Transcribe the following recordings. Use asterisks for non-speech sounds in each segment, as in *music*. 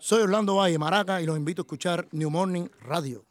Soy Orlando Valle Maraca y los invito a escuchar New Morning Radio.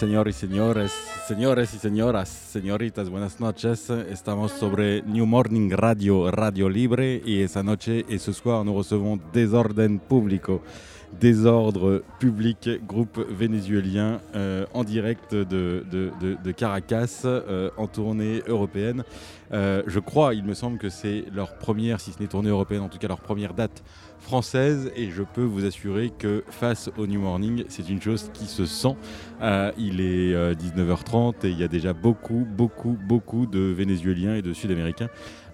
Señores y señores, señores y buenas noches. Estamos sobre New Morning Radio, Radio Libre, et ce soir, nous recevons Publico. Désordre Public, groupe vénézuélien euh, en direct de Caracas, euh, en tournée européenne. Euh, je crois, il me semble que c'est leur première, si ce n'est tournée européenne, en tout cas leur première date française et je peux vous assurer que face au New Morning, c'est une chose qui se sent. Euh, il est 19h30 et il y a déjà beaucoup, beaucoup, beaucoup de Vénézuéliens et de Sud-Américains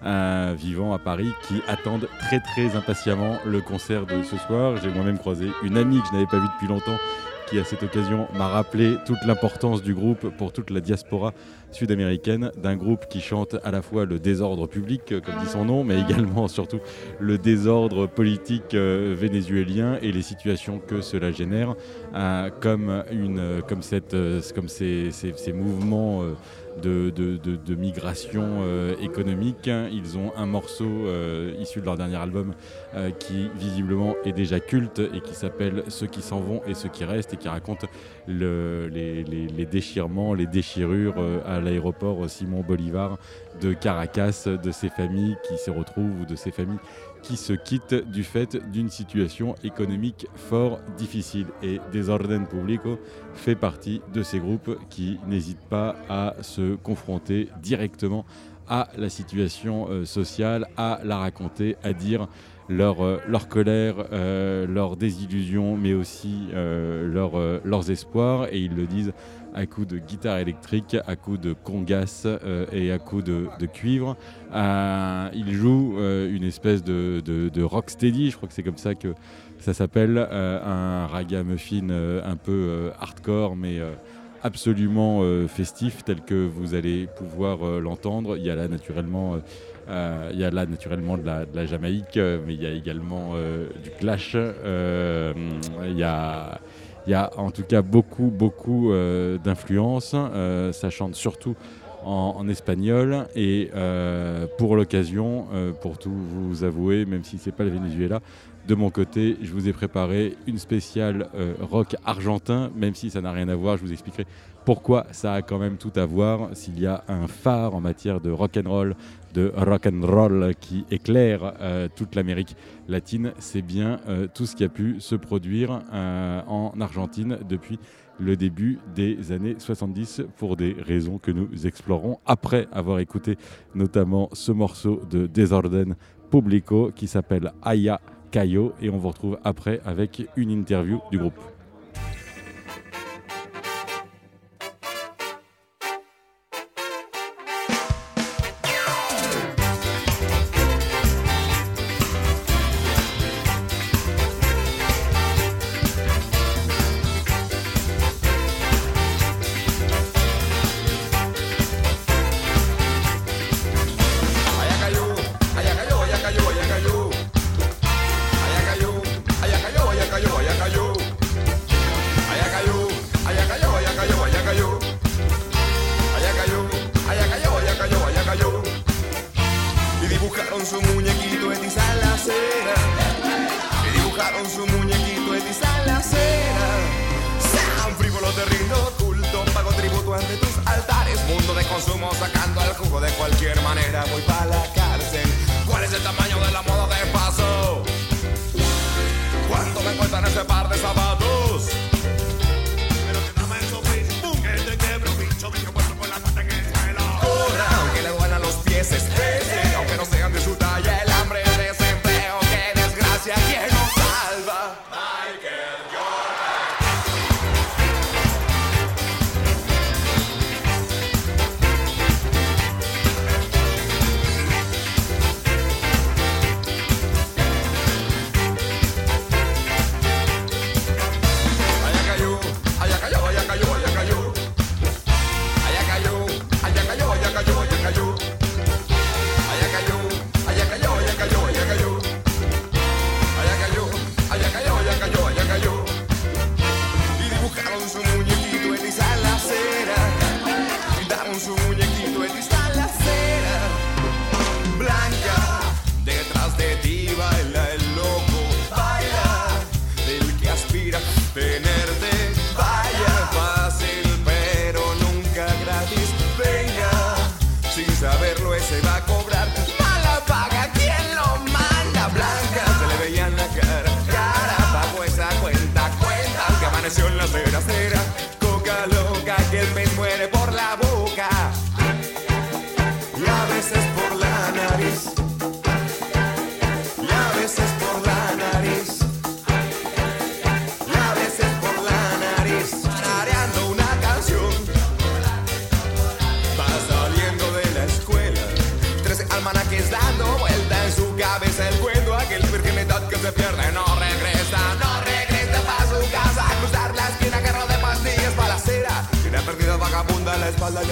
euh, vivant à Paris qui attendent très, très impatiemment le concert de ce soir. J'ai moi-même croisé une amie que je n'avais pas vue depuis longtemps qui à cette occasion m'a rappelé toute l'importance du groupe pour toute la diaspora sud-américaine, d'un groupe qui chante à la fois le désordre public, euh, comme dit son nom, mais également surtout le désordre politique euh, vénézuélien et les situations que cela génère, euh, comme, une, comme, cette, comme ces, ces, ces mouvements de, migration euh, économique. Ils ont un morceau euh, issu de leur dernier album euh, qui visiblement est déjà culte et qui s'appelle Ceux qui s'en vont et ceux qui restent et qui raconte le, les, les, les, déchirements, les déchirures à l'aéroport Simon Bolivar de Caracas, de ces familles qui se retrouvent ou de ces familles qui se quittent du fait d'une situation économique fort difficile. Et Desorden Publico fait partie de ces groupes qui n'hésitent pas à se confronter directement à la situation euh, sociale, à la raconter, à dire leur, euh, colère, euh, leur désillusion, mais aussi leur, leurs espoirs. Et ils le disent à coups de guitare électrique, à coups de congas euh, et à coups de, cuivre. Euh, il joue euh, une espèce de, de, de rocksteady, je crois que c'est comme ça que ça s'appelle, un ragamuffin un peu hardcore, mais absolument festif, tel que vous allez pouvoir l'entendre. Il y a là naturellement... Il y a là naturellement de la, Jamaïque, mais il y a également du clash. Il y a, il y a en tout cas beaucoup, beaucoup euh, d'influence. Euh, ça chante surtout en, espagnol. Et euh, pour l'occasion, pour tout vous avouer, même si c'est pas le Venezuela, de mon côté, je vous ai préparé une spéciale rock argentin, même si ça n'a rien à voir. Je vous expliquerai pourquoi ça a quand même tout à voir. S'il y a un phare en matière de rock and roll, de rock and roll qui éclaire euh, toute l'Amérique latine, c'est bien euh, tout ce qui a pu se produire euh, en Argentine depuis le début des années 70 pour des raisons que nous explorons après avoir écouté notamment ce morceau de Desorden Publico qui s'appelle Aya Cayo et on vous retrouve après avec une interview du groupe.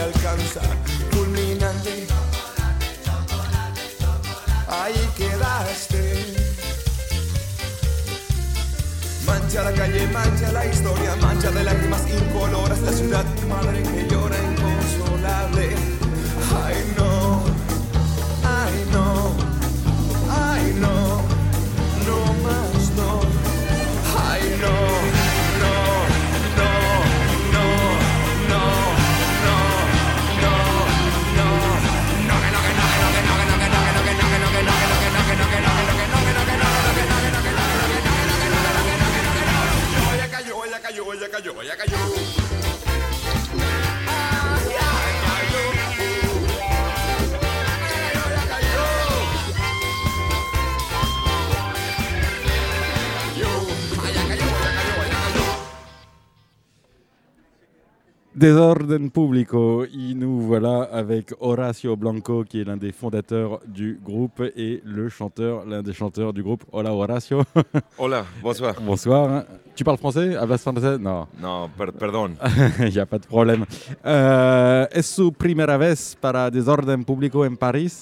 alcanza. Fulminante. Chocolate, chocolate, Ahí quedaste. Mancha la calle, mancha la historia, mancha de lágrimas incoloras la ciudad, madre cayó, ella cayó. Désordre Publico, et nous voilà avec Horacio Blanco, qui est l'un des fondateurs du groupe et le chanteur, l'un des chanteurs du groupe. Hola Horacio, Hola, bonsoir. bonsoir. Tu parles français Hablas francés Non, No, per- perdón. *laughs* il n'y a pas de problème. Euh, es su primera vez para Desorden Público en París.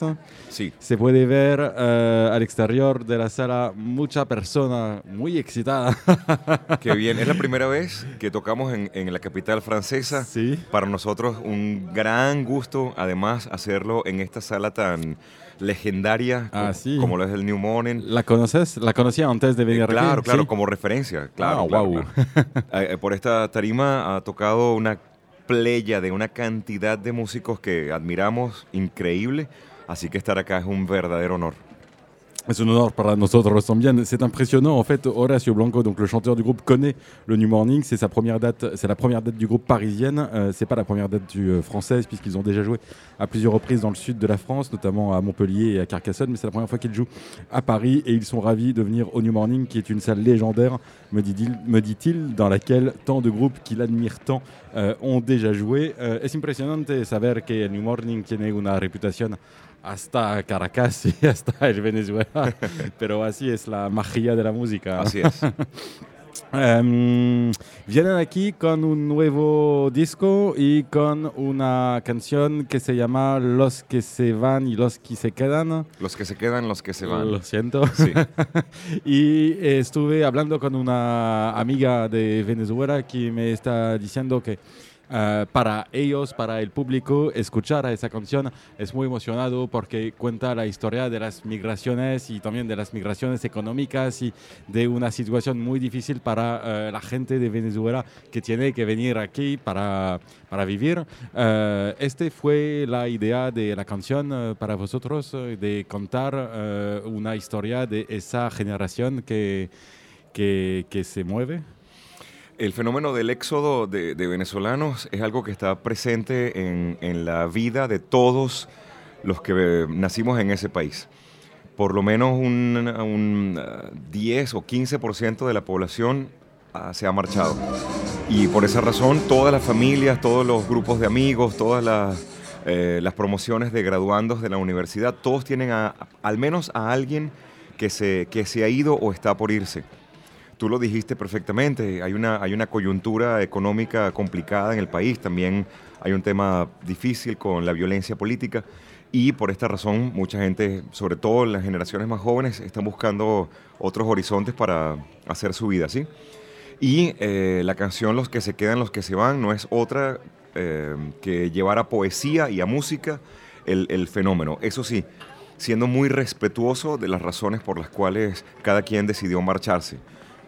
Sí, Se puede ver eh, al exterior de la sala mucha persona muy excitada. *laughs* qué bien. Es la primera vez que tocamos en, en la capital francesa. Sí. Para nosotros un gran gusto, además, hacerlo en esta sala tan legendaria Ah, sí. como lo es el New Morning. ¿La conoces? ¿La conocía antes de Eh, venir aquí? claro, claro, Sí. como referencia. Claro, Ah, claro, claro. Eh, eh, por esta tarima ha tocado una playa de una cantidad de músicos que admiramos increíble. Así que estar acá es un verdadero honor. C'est un honneur para nosotros también. C'est impressionnant. En fait, Horacio Blanco, donc le chanteur du groupe, connaît le New Morning. C'est sa première date. C'est la première date du groupe parisienne. Euh, c'est pas la première date du euh, française puisqu'ils ont déjà joué à plusieurs reprises dans le sud de la France, notamment à Montpellier et à Carcassonne. Mais c'est la première fois qu'ils jouent à Paris et ils sont ravis de venir au New Morning, qui est une salle légendaire, me dit-il, dans laquelle tant de groupes qu'il admire tant euh, ont déjà joué. Euh, es impresionante saber que el New Morning tiene una reputación hasta Caracas y *laughs* hasta el Venezuela, *laughs* pero así es la magia de la música. Así es. *laughs* Em, vienen aquí con un nuevo disco y con una canción que se llama Los que se van y los que se quedan. Los que se quedan, los que se van. Lo siento. Sí. y eh, estuve hablando con una amiga de Venezuela que me está diciendo que eh, para ellos, para el público, escuchar a esa canción es muy emocionado porque cuenta la historia de las migraciones y también de las migraciones económicas y de una situación muy difícil para eh, la gente de Venezuela que tiene que venir aquí para, para vivir. Eh, este fue la idea de la canción para vosotros, de contar una historia de esa generación que, que, que se mueve. El fenómeno del éxodo de, venezolanos es algo que está presente en, la vida de todos los que eh, nacimos en ese país. Por lo menos un, un, ah, 10 o 15% de la población ah, se ha marchado. Y por esa razón todas las familias, todos los grupos de amigos, todas las, eh, promociones de graduandos de la universidad, todos tienen al menos a alguien que se, que se ha ido o está por irse. Tú lo dijiste perfectamente, hay una, hay una coyuntura económica complicada en el país, también hay un tema difícil con la violencia política y por esta razón mucha gente, sobre todo las generaciones más jóvenes, están buscando otros horizontes para hacer su vida, ¿sí? Y eh, la canción Los que se quedan, los que se van no es otra eh, que llevar a poesía y a música el, el fenómeno. Eso sí, siendo muy respetuoso de las razones por las cuales cada quien decidió marcharse.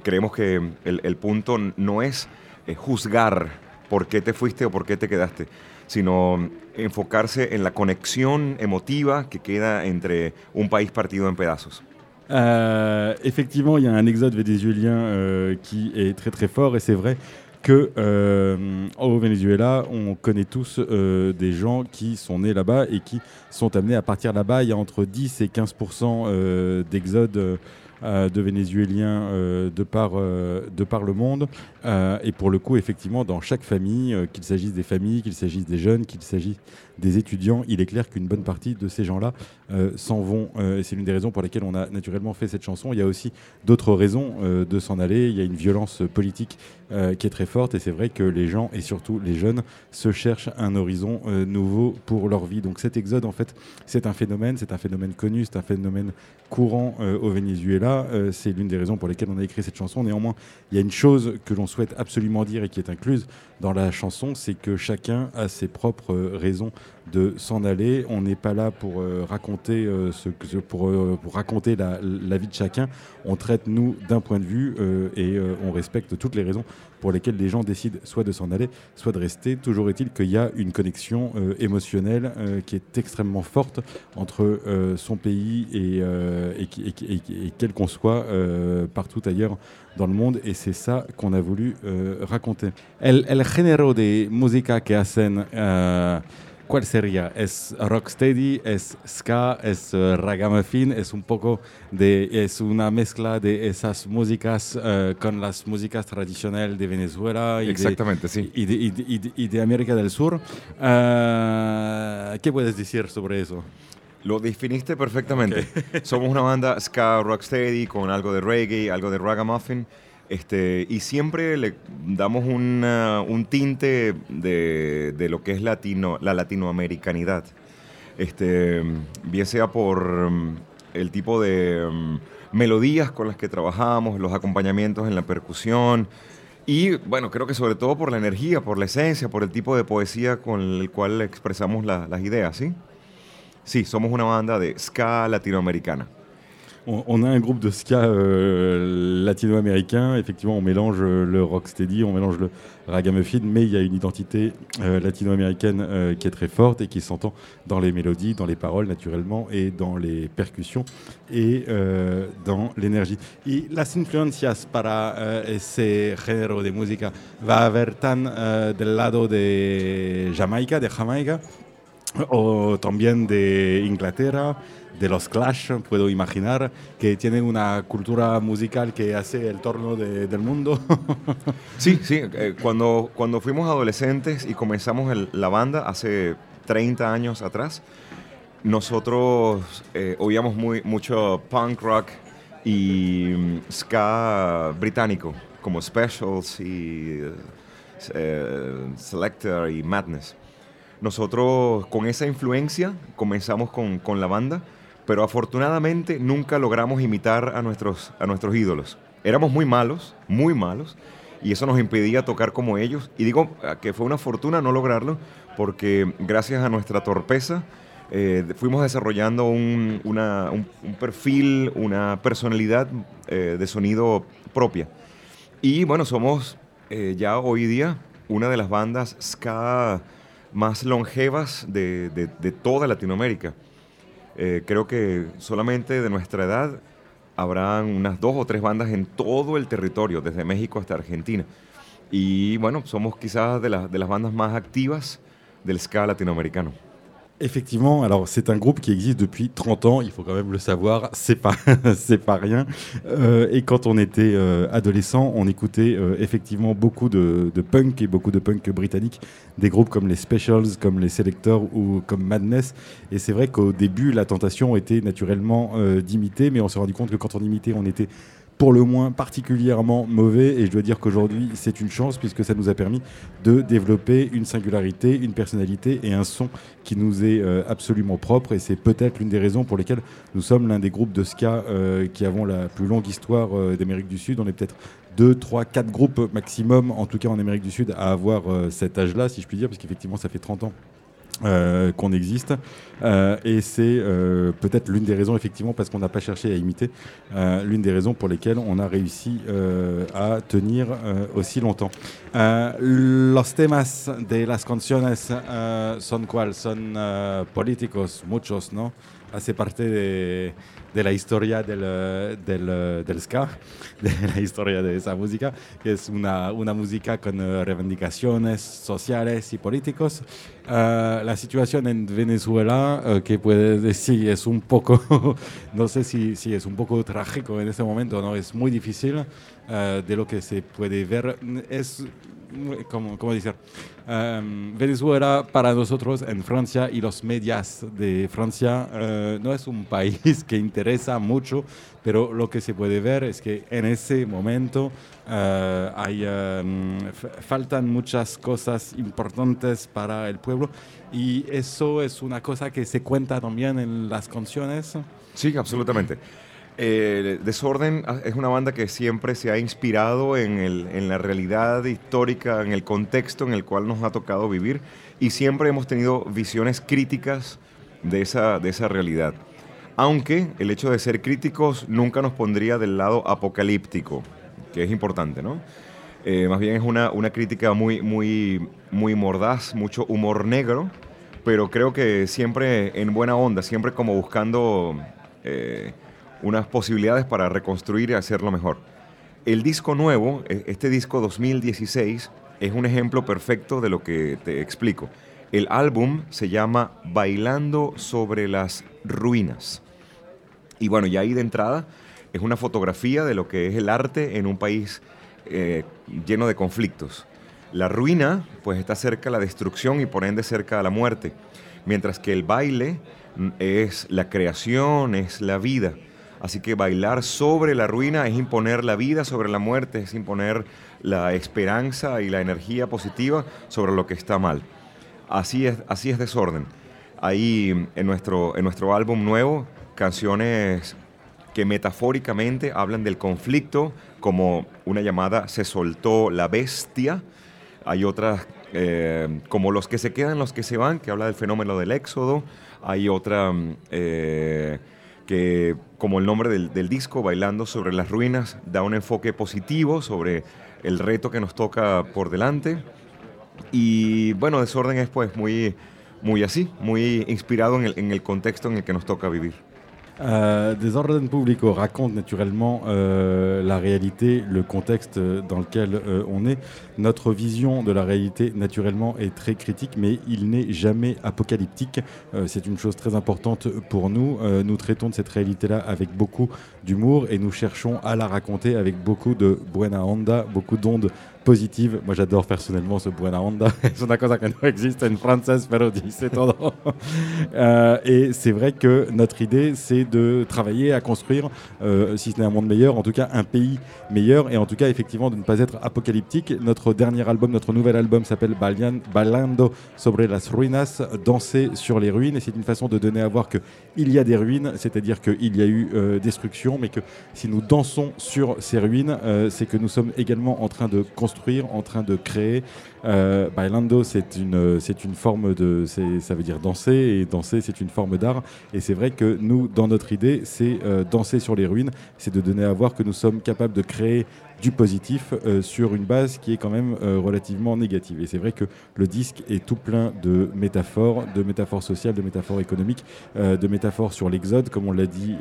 Creemos que el, el punto no es eh, juzgar por qué te fuiste o por qué te quedaste, sino enfocarse en la conexión emotiva que queda entre un país partido en pedazos. Euh, effectivement, il y a un exode vénézuélien euh, qui est très très fort et c'est vrai que euh, au Venezuela, on connaît tous euh, des gens qui sont nés là-bas et qui sont amenés à partir là-bas. Il y a entre 10 et 15% euh, d'exode euh, de Vénézuéliens euh, de, par, euh, de par le monde. Euh, et pour le coup, effectivement, dans chaque famille, euh, qu'il s'agisse des familles, qu'il s'agisse des jeunes, qu'il s'agisse des étudiants, il est clair qu'une bonne partie de ces gens-là euh, s'en vont. Et c'est l'une des raisons pour lesquelles on a naturellement fait cette chanson. Il y a aussi d'autres raisons de s'en aller. Il y a une violence politique qui est très forte. Et c'est vrai que les gens, et surtout les jeunes, se cherchent un horizon nouveau pour leur vie. Donc cet exode, en fait, c'est un phénomène. C'est un phénomène connu. C'est un phénomène courant au Venezuela. C'est l'une des raisons pour lesquelles on a écrit cette chanson. Néanmoins, il y a une chose que l'on souhaite absolument dire et qui est incluse dans la chanson, c'est que chacun a ses propres euh, raisons de s'en aller. On n'est pas là pour euh, raconter euh, ce pour, raconter la, vie de chacun. On traite nous d'un point de vue et on respecte toutes les raisons pour lesquelles les gens décident soit de s'en aller, soit de rester. Toujours est-il qu'il y a une connexion euh, émotionnelle euh, qui est extrêmement forte entre euh, son pays et, et, quel qu'on soit partout ailleurs dans le monde et c'est ça qu'on a voulu raconter. El, el género de música que hacen, ¿cuál sería? ¿Es rocksteady? ¿Es ska? ¿Es ragamuffin? ¿Es un poco de, es una mezcla de esas músicas eh, con las músicas tradicionales de Venezuela y de- Exactamente, sí. y de, y de- y de- y de América del Sur? Eh, ¿Qué puedes decir sobre eso? Lo definiste perfectamente. *laughs* Somos una banda ska rocksteady con algo de reggae, algo de ragamuffin. Este, y siempre le damos un tinte de, lo que es latino, la latinoamericanidad. Este, bien sea por mm, el tipo de mm, melodías con las que trabajamos, los acompañamientos en la percusión. Y bueno, creo que sobre todo por la energía, por la esencia, por el tipo de poesía con el cual expresamos la- las ideas, ¿sí? Sí, somos una banda de ska latinoamericana. On, a un groupe de ska euh, latino-américain. Effectivement, on mélange euh, le rocksteady, on mélange le ragamuffin, mais il y a une identité euh, latino-américaine qui est très forte et qui s'entend dans les mélodies, dans les paroles naturellement, et dans les percussions et dans l'énergie. Y las influencias para ese género de música va a haber tan del lado de Jamaica, de Jamaica, o también de Inglaterra, de los Clash, puedo imaginar, que tienen una cultura musical que hace el torno de- del mundo. *laughs* Sí, sí, eh, cuando, cuando fuimos adolescentes y comenzamos el- la banda hace 30 años atrás, nosotros eh, oíamos muy, mucho punk rock y mm, ska británico, como Specials y eh, Selector y Madness. Nosotros con esa influencia comenzamos con, con la banda, pero afortunadamente nunca logramos imitar a nuestros, a nuestros ídolos. Éramos muy malos, muy malos, y eso nos impedía tocar como ellos. Y digo eh, que fue una fortuna no lograrlo, porque gracias a nuestra torpeza eh, fuimos desarrollando un, un- perfil, una personalidad eh, de sonido propia. Y bueno, somos eh, ya hoy día una de las bandas ska más longevas de- de toda Latinoamérica. Eh, creo que solamente de nuestra edad habrán unas dos o tres bandas en todo el territorio, desde México hasta Argentina. Y bueno, somos quizás de, las de las bandas más activas del ska latinoamericano. Effectivement, alors c'est un groupe qui existe depuis 30 ans, il faut quand même le savoir, c'est pas, *laughs* pas rien. Euh, et quand on était euh, adolescent, on écoutait euh, effectivement beaucoup de, de punk et beaucoup de punk britannique, des groupes comme les Specials, comme les Selectors ou comme Madness. Et c'est vrai qu'au début, la tentation était naturellement d'imiter, mais on s'est rendu compte que quand on imitait, on était pour le moins particulièrement mauvais. Et je dois dire qu'aujourd'hui c'est une chance puisque ça nous a permis de développer une singularité, une personnalité et un son qui nous est euh, absolument propre. Et c'est peut-être l'une des raisons pour lesquelles nous sommes l'un des groupes de ska euh, qui avons la plus longue histoire euh, d'Amérique du Sud. On est peut-être 2, 3, 4 groupes maximum, en tout cas en Amérique du Sud, à avoir cet âge-là, si je puis dire, parce qu'effectivement ça fait 30 ans euh, qu'on existe. Euh, et c'est euh, peut-être l'une des raisons, effectivement, parce qu'on n'a pas cherché à imiter, euh, l'une des raisons pour lesquelles on a réussi euh, à tenir euh, aussi longtemps. Los temas de las canciones son cuál? Son políticos, muchos, ¿no? Parte de, de la historia del, eh, del, del ska, *laughs* de la historia de esa música, que es una, una música con eh, reivindicaciones sociales y políticos. Eh, la situación en Venezuela, eh, que puede decir, es un poco, *laughs* no sé si, si es un poco trágico en este momento, ¿no? Es muy difícil eh, de lo que se puede ver. Es, como, ¿cómo decir? Em, Venezuela para nosotros en Francia y los medios de Francia eh, no es un *laughs* país que interesa mucho, pero lo que se puede ver es que en ese momento eh, hay, f- faltan muchas cosas importantes para el pueblo y eso es una cosa que se cuenta también en las canciones. Sí, absolutamente. Eh, Desorden es una banda que siempre se ha inspirado en, la realidad histórica, en el contexto en el cual nos ha tocado vivir y siempre hemos tenido visiones críticas de esa, realidad. Aunque el hecho de ser críticos nunca nos pondría del lado apocalíptico, que es importante, ¿no? Eh, más bien es una, una crítica muy, muy, muy mordaz, mucho humor negro, pero creo que siempre en buena onda, siempre como buscando eh, unas posibilidades para reconstruir y hacerlo mejor. El disco nuevo, e- este disco 2016, es un ejemplo perfecto de lo que te explico. El álbum se llama Bailando sobre las ruinas. Y bueno, ya ahí de entrada es una fotografía de lo que es el arte en un país eh, lleno de conflictos. La ruina, pues está cerca a la destrucción y por ende cerca a la muerte, mientras que el baile mm, es la creación, es la vida. Así que bailar sobre la ruina es imponer la vida sobre la muerte, es imponer la esperanza y la energía positiva sobre lo que está mal. Así es, así es desorden. Ahí en nuestro, en nuestro álbum nuevo, canciones que metafóricamente hablan del conflicto, como una llamada Se soltó la bestia. Hay otras eh, como Los que se quedan, los que se van, que habla del fenómeno del éxodo. Hay otra eh, que, como el nombre del, del disco, Bailando sobre las ruinas, da un enfoque positivo sobre el reto que nos toca por delante. Y bueno, Desorden es pues muy, muy así, muy inspirado en el, en el contexto en el que nos toca vivir. Euh, Desordre Publico raconte naturellement euh, la réalité, le contexte dans lequel euh, on est. Notre vision de la réalité, naturellement, est très critique, mais il n'est jamais apocalyptique. C'est une chose très importante pour nous. Nous traitons de cette réalité-là avec beaucoup d'humour et nous cherchons à la raconter avec beaucoup de buena onda, beaucoup d'ondes positives. Moi, j'adore personnellement ce buena onda. *laughs* Existe. *laughs* Euh, et c'est vrai que notre idée, c'est de travailler à construire, euh, si ce n'est un monde meilleur, en tout cas un pays meilleur et en tout cas effectivement de ne pas être apocalyptique. Notre dernier album, notre nouvel album s'appelle Balando sobre las ruinas, danser sur les ruines et c'est une façon de donner à voir qu'il y a des ruines, c'est-à-dire qu'il y a eu euh, destruction, mais que si nous dansons sur ces ruines, c'est que nous sommes également en train de construire, en train de créer. Euh, bailando, c'est une, forme de, ça veut dire danser, et danser, c'est une forme d'art. Et c'est vrai que nous, dans notre idée, c'est euh, danser sur les ruines, c'est de donner à voir que nous sommes capables de créer du positif euh, sur une base qui est quand même euh, relativement négative. Et c'est vrai que le disque est tout plein de métaphores, de métaphores sociales, de métaphores économiques, euh, de métaphores sur l'exode, comme on l'a dit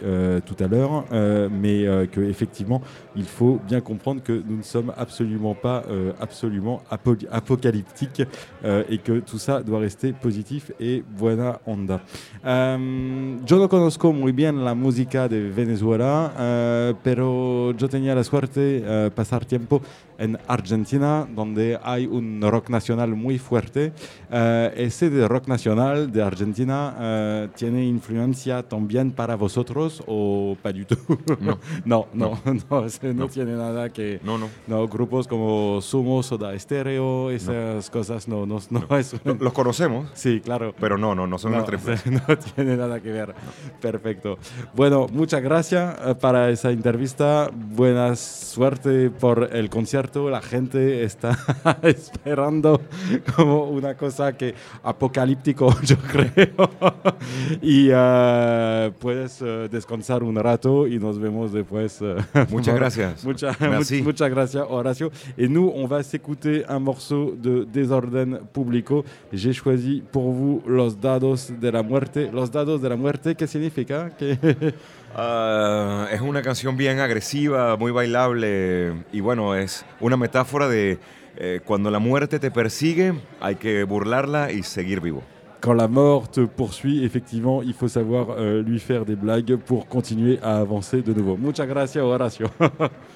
tout à l'heure, mais euh, que effectivement, il faut bien comprendre que nous ne sommes absolument pas absolument apo- apocalyptiques et que tout ça doit rester positif et buena onda. Yo no conozco muy bien la música de Venezuela, pero yo tenía la suerte pasar tiempo en Argentina, donde hay un rock nacional muy fuerte. Eh, ese de rock nacional de Argentina eh, tiene influencia también para vosotros o pas du tout No. no, no, *laughs* no, ese no No. tiene nada que... No, no. No, grupos como Sumo, Soda Stereo, esas cosas no, no, no es... Los conocemos, Sí, claro. pero no, no, no son No, influencia. *laughs* no tiene nada que ver. Perfecto. Bueno, muchas gracias eh, para esa entrevista. Buena suerte por el concierto. La gente está *laughs* esperando como una cosa que apocalíptico, *laughs* yo creo. y eh, puedes eh, descansar un rato y nos vemos después. eh, *laughs* Muchas gracias. Muchas, Merci. muchas gracias, Horacio. Et nous, on va s'écouter un morceau de Desorden Público. J'ai choisi pour vous Los Dados de la Muerte. Los Dados de la Muerte, ¿qué significa? Que Ah, es una canción bien agresiva, muy bailable y bueno, es una metáfora de eh, cuando la muerte te persigue, hay que burlarla y seguir vivo. Quand la mort te poursuit, effectivement, il faut savoir euh, lui faire des blagues pour continuer à avancer de nouveau. Muchas gracias, Horacio. *laughs*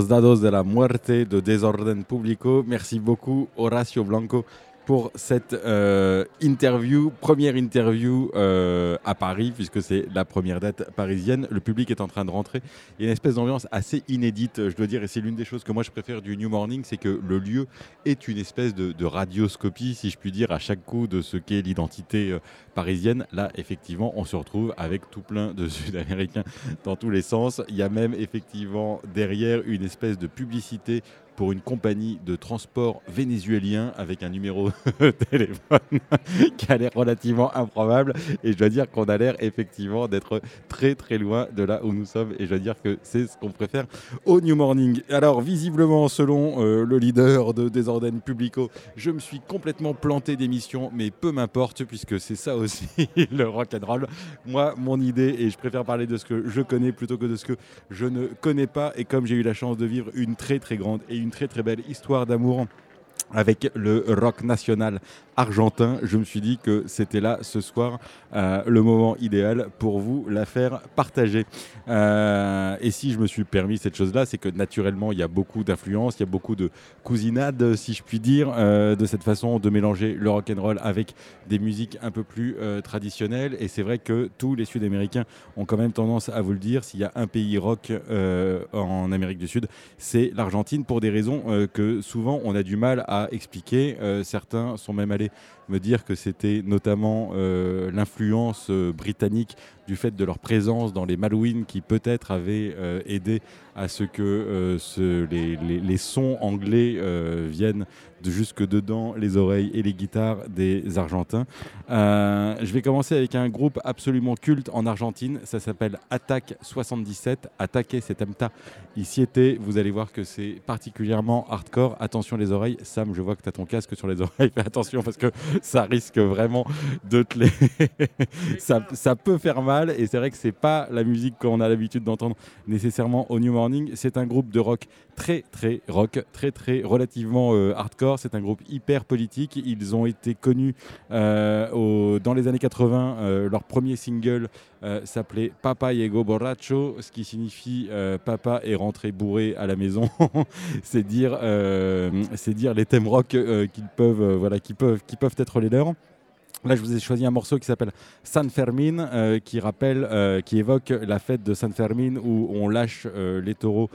Los Dados de la Muerte de Desorden Público. Merci beaucoup, Horacio Blanco, pour cette euh, interview, première interview euh, à Paris, puisque c'est la première date parisienne. Le public est en train de rentrer. Il y a une espèce d'ambiance assez inédite, je dois dire, et c'est l'une des choses que moi je préfère du New Morning, c'est que le lieu est une espèce de, radioscopie, si je puis dire, à chaque coup de ce qu'est l'identité euh, parisienne. Là, effectivement, on se retrouve avec tout plein de *laughs* Sud-Américains dans tous les sens. Il y a même effectivement derrière une espèce de publicité pour une compagnie de transport vénézuélien avec un numéro de *laughs* téléphone *laughs* qui a l'air relativement improbable. Et je dois dire qu'on a l'air effectivement d'être très très loin de là où nous sommes. Et je dois dire que c'est ce qu'on préfère au New Morning. Alors visiblement, selon euh, le leader de Desordine Publico, je me suis complètement planté d'émission, mais peu m'importe puisque c'est ça aussi *laughs* le rock and roll. Moi, mon idée, et je préfère parler de ce que je connais plutôt que de ce que je ne connais pas. Et comme j'ai eu la chance de vivre une très très grande et une très très belle histoire d'amour avec le rock national argentin, je me suis dit que c'était là ce soir euh, le moment idéal pour vous la faire partager. Euh, et si je me suis permis cette chose-là, c'est que naturellement il y a beaucoup d'influence, il y a beaucoup de cousinade, si je puis dire, euh, de cette façon de mélanger le rock and roll avec des musiques un peu plus traditionnelles. Et c'est vrai que tous les Sud-Américains ont quand même tendance à vous le dire. S'il y a un pays rock en Amérique du Sud, c'est l'Argentine pour des raisons que souvent on a du mal à expliquer. Euh, certains sont même allés me dire que c'était notamment euh, l'influence euh, britannique du fait de leur présence dans les Malouines qui peut-être avait aidé à ce que les, sons anglais viennent jusque dedans les oreilles et les guitares des Argentins. Euh, je vais commencer avec un groupe absolument culte en Argentine. Ça s'appelle Attaque 77. Attaquer, c'est Amta. Ici était, vous allez voir que c'est particulièrement hardcore. Attention les oreilles. Sam, je vois que tu as ton casque sur les oreilles. *laughs* Fais attention parce que ça risque vraiment de te les. *laughs* ça, ça peut faire mal et c'est vrai que c'est pas la musique qu'on a l'habitude d'entendre nécessairement au New Morning. C'est un groupe de rock très très rock, très très relativement euh, hardcore. C'est un groupe hyper politique. Ils ont été connus euh, dans les années 80. euh, leur premier single s'appelait Papa Llegó Borracho, ce qui signifie Papa est rentré bourré à la maison. *laughs* c'est dire, c'est dire les thèmes rock qu'ils peuvent, voilà, peuvent, qui peuvent être les leurs. Là, je vous ai choisi un morceau qui s'appelle San Fermin, euh, qui rappelle, euh, qui évoque la fête de San Fermin où on lâche euh, les taureaux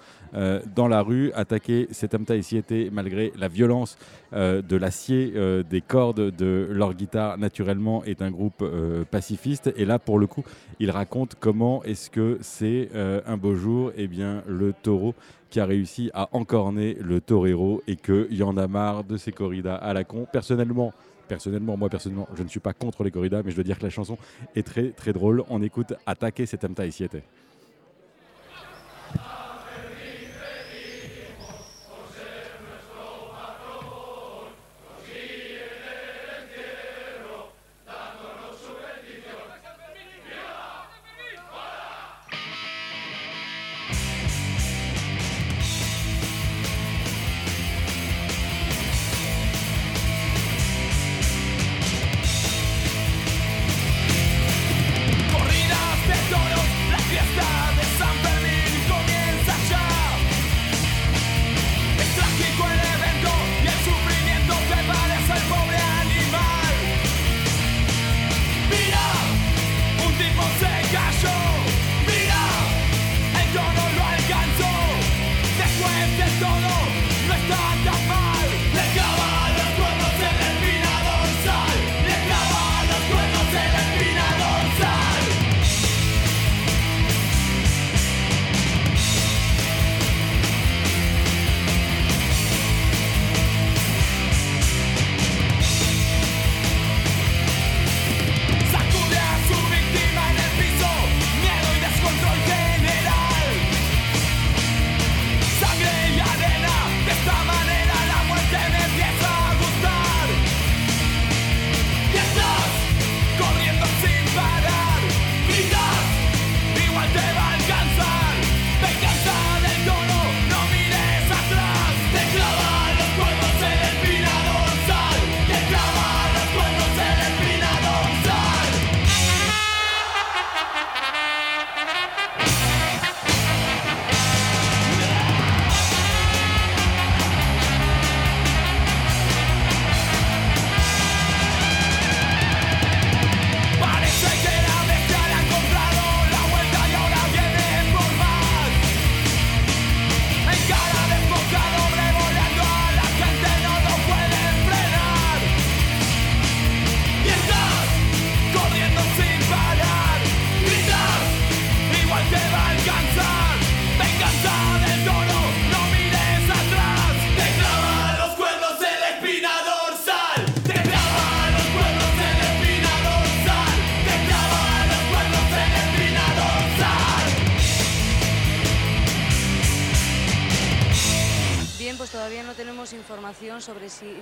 dans la rue. Attaquer cet Amta ici était, malgré la violence de l'acier, des cordes de leur guitare, naturellement, est un groupe pacifiste. Et là, pour le coup, il raconte comment est-ce que c'est un beau jour, et bien, le taureau qui a réussi à encorner le torero et qu'il y en a marre de ces corridas à la con. Personnellement, Personnellement, moi personnellement, je ne suis pas contre les corridas, mais je dois dire que la chanson est très très drôle. On écoute Attaquer cet Amta ici.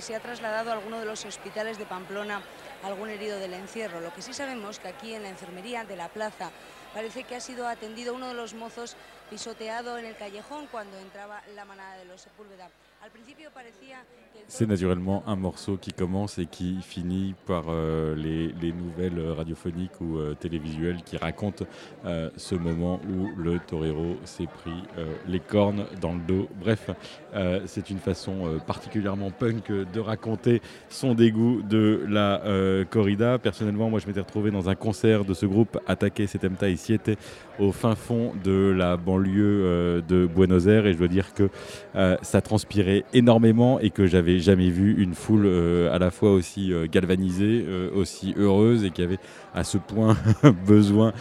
Se ha trasladado a alguno de los hospitales de Pamplona algún herido del encierro. Lo que sí sabemos que aquí en la enfermería de la plaza parece que ha sido atendido uno de los mozos pisoteado en el callejón cuando entraba la manada de los Sepúlveda. Al principio parecía C'est naturellement un morceau qui commence et qui finit par euh, les, les nouvelles radiophoniques ou euh, télévisuelles qui racontent euh, ce moment où le torero s'est pris euh, les cornes dans le dos. Bref, euh, c'est une façon euh, particulièrement punk de raconter son dégoût de la euh, corrida. Personnellement, moi je m'étais retrouvé dans un concert de ce groupe Attaqué Setemta et Siete au fin fond de la banlieue euh, de Buenos Aires et je dois dire que euh, ça transpirait énormément et que j'avais jamais vu une foule euh, à la fois aussi euh, galvanisée, euh, aussi heureuse et qui avait à ce point *laughs* besoin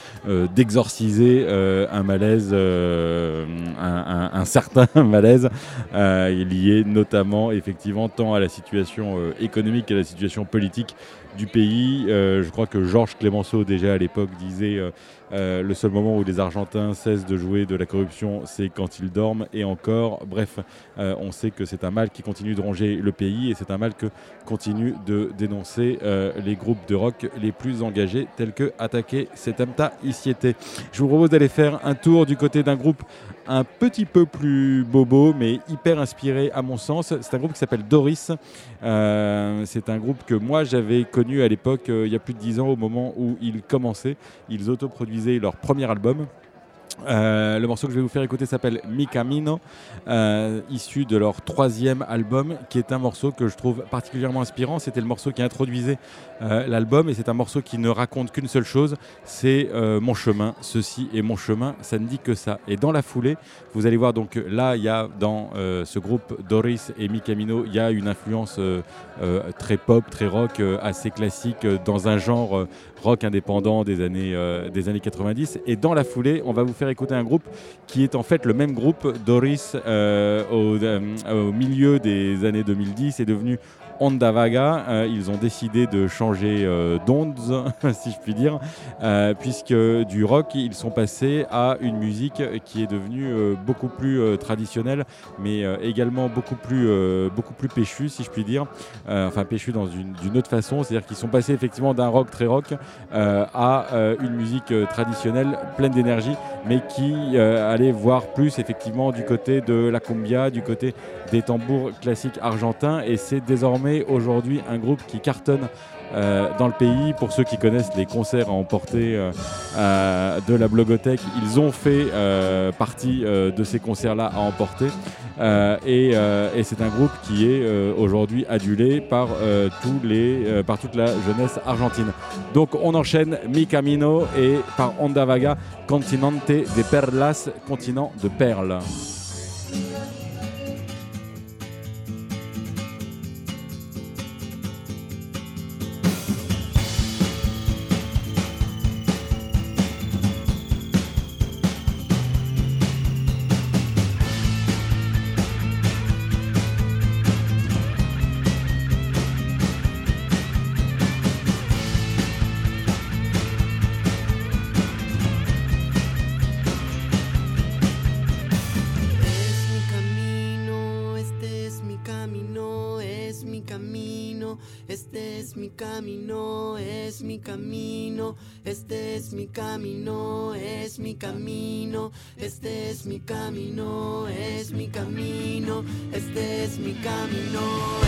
d'exorciser un malaise, un, un- certain *laughs* malaise lié notamment effectivement tant à la situation économique qu'à la situation politique du pays. Je crois que Georges Clémenceau déjà à l'époque disait euh, le seul moment où les Argentins cessent de jouer de la corruption, c'est quand ils dorment. Et encore, bref, euh, on sait que c'est un mal qui continue de ronger le pays et c'est un mal que continuent de dénoncer euh, les groupes de rock les plus engagés, tels que Attaqué Setamta Isiete. Je vous propose d'aller faire un tour du côté d'un groupe un petit peu plus bobo, mais hyper inspiré à mon sens. C'est un groupe qui s'appelle Doris. Euh, c'est un groupe que moi j'avais connu à l'époque, euh, il y a plus de 10 ans, au moment où ils commençaient. Ils autoproduisaient leur premier album. Euh, le morceau que je vais vous faire écouter s'appelle Mi Camino, euh, issu de leur troisième album, qui est un morceau que je trouve particulièrement inspirant. C'était le morceau qui introduisait euh, l'album et c'est un morceau qui ne raconte qu'une seule chose, c'est mon chemin. Ceci est mon chemin, ça ne dit que ça. Et dans la foulée, vous allez voir donc là, il y a dans ce groupe Doris et Mi Camino, il y a une influence très pop, très rock, assez classique, dans un genre rock indépendant des années, euh, des années 90. Et dans la foulée, on va vous faire écouter un groupe qui est en fait le même groupe. Doris, euh, au, euh, au milieu des années 2010, est devenu Onda Vaga. Euh, ils ont décidé de changer euh, d'ondes, *laughs* si je puis dire, euh, puisque du rock, ils sont passés à une musique qui est devenue beaucoup plus traditionnelle, mais également beaucoup plus, beaucoup plus péchue, si je puis dire. Enfin, péchue dans une, d'une autre façon, c'est-à-dire qu'ils sont passés effectivement d'un rock très rock à une musique traditionnelle pleine d'énergie, mais qui allait voir plus effectivement du côté de la cumbia, du côté des tambours classiques argentins. Et c'est désormais aujourd'hui un groupe qui cartonne. euh, dans le pays, pour ceux qui connaissent les concerts à emporter euh, de la blogothèque, ils ont fait euh, partie de ces concerts-là à emporter. Et c'est un groupe qui est aujourd'hui adulé par, tous les, par toute la jeunesse argentine. Donc on enchaîne Mi Camino et par Onda Vaga, Continente de Perlas, continent de perles. Es mi camino, es mi camino, este es mi camino,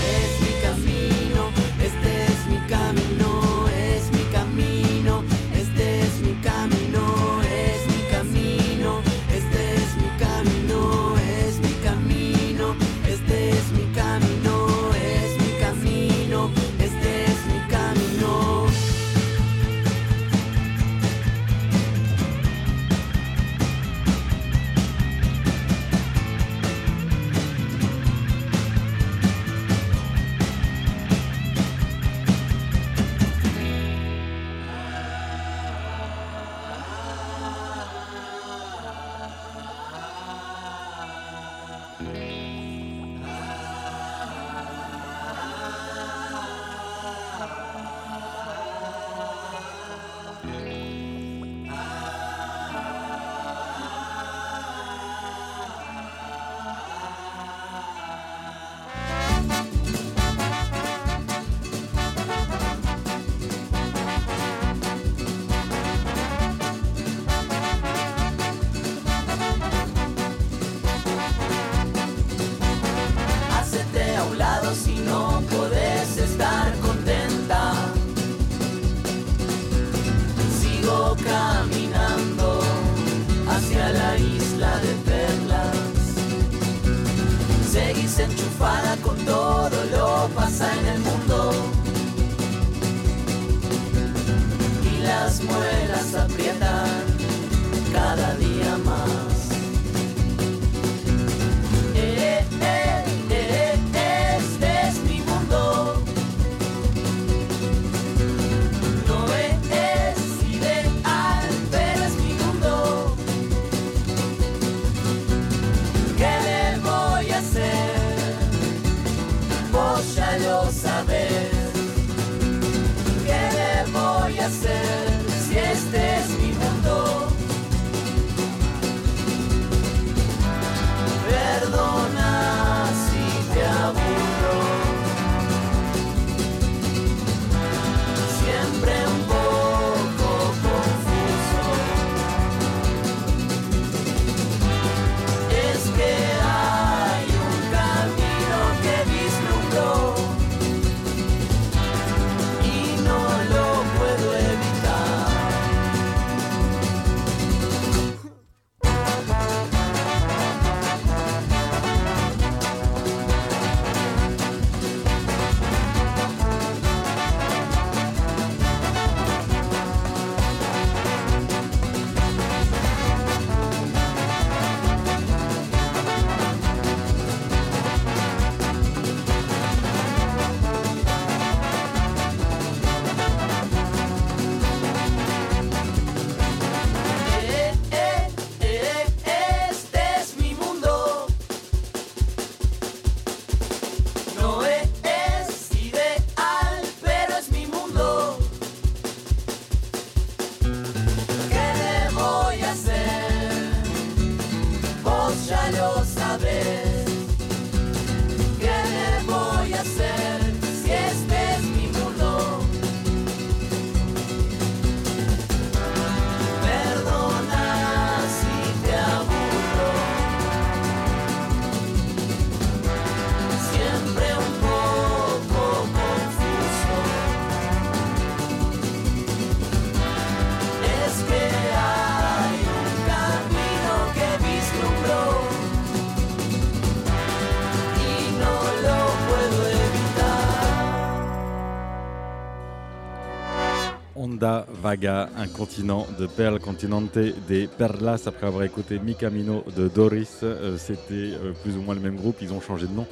Un continent de perles, continente des perlas. Après avoir écouté Mi Camino de Doris, euh, c'était euh, plus ou moins le même groupe. Ils ont changé de nom